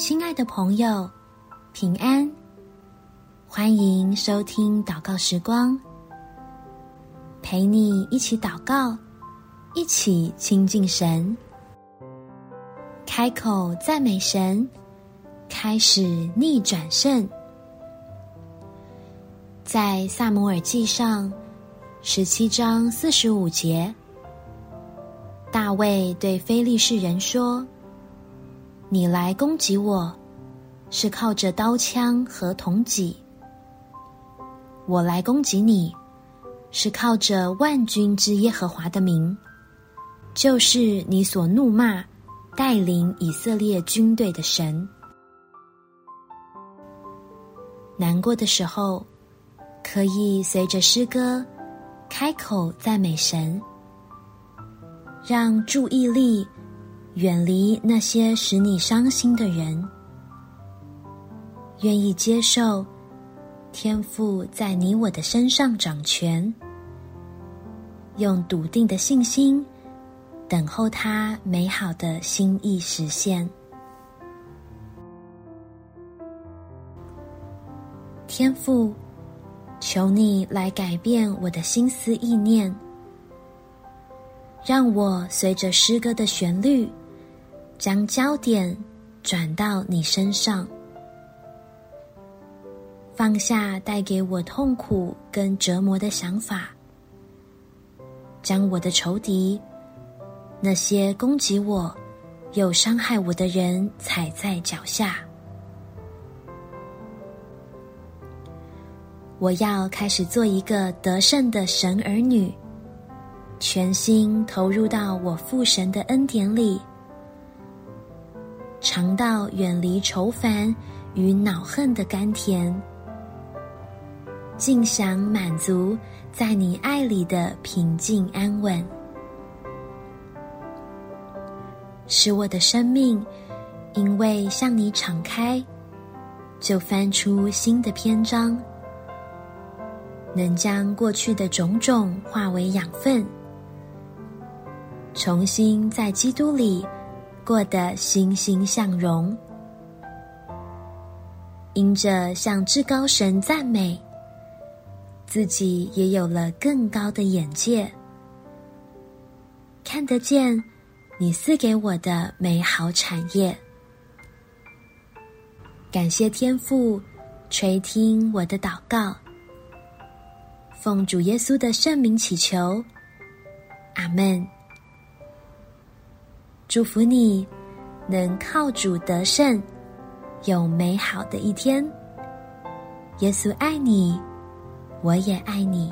亲爱的朋友，平安！欢迎收听祷告时光，陪你一起祷告，一起亲近神，开口赞美神，开始逆转胜。在撒母耳记上十七章四十五节，大卫对非利士人说。你来攻击我，是靠着刀枪和铜戟；我来攻击你，是靠着万军之耶和华的名，就是你所怒骂、带领以色列军队的神。难过的时候，可以随着诗歌开口赞美神，让注意力。远离那些使你伤心的人，愿意接受天赋在你我的身上掌权，用笃定的信心等候他美好的心意实现。天赋，求你来改变我的心思意念，让我随着诗歌的旋律。将焦点转到你身上，放下带给我痛苦跟折磨的想法，将我的仇敌，那些攻击我又伤害我的人踩在脚下。我要开始做一个得胜的神儿女，全心投入到我父神的恩典里。尝到远离愁烦与恼恨的甘甜，尽享满足在你爱里的平静安稳，使我的生命因为向你敞开，就翻出新的篇章，能将过去的种种化为养分，重新在基督里。过得欣欣向荣，因着向至高神赞美，自己也有了更高的眼界，看得见你赐给我的美好产业。感谢天父垂听我的祷告，奉主耶稣的圣名祈求，阿门。祝福你，能靠主得胜，有美好的一天。耶稣爱你，我也爱你。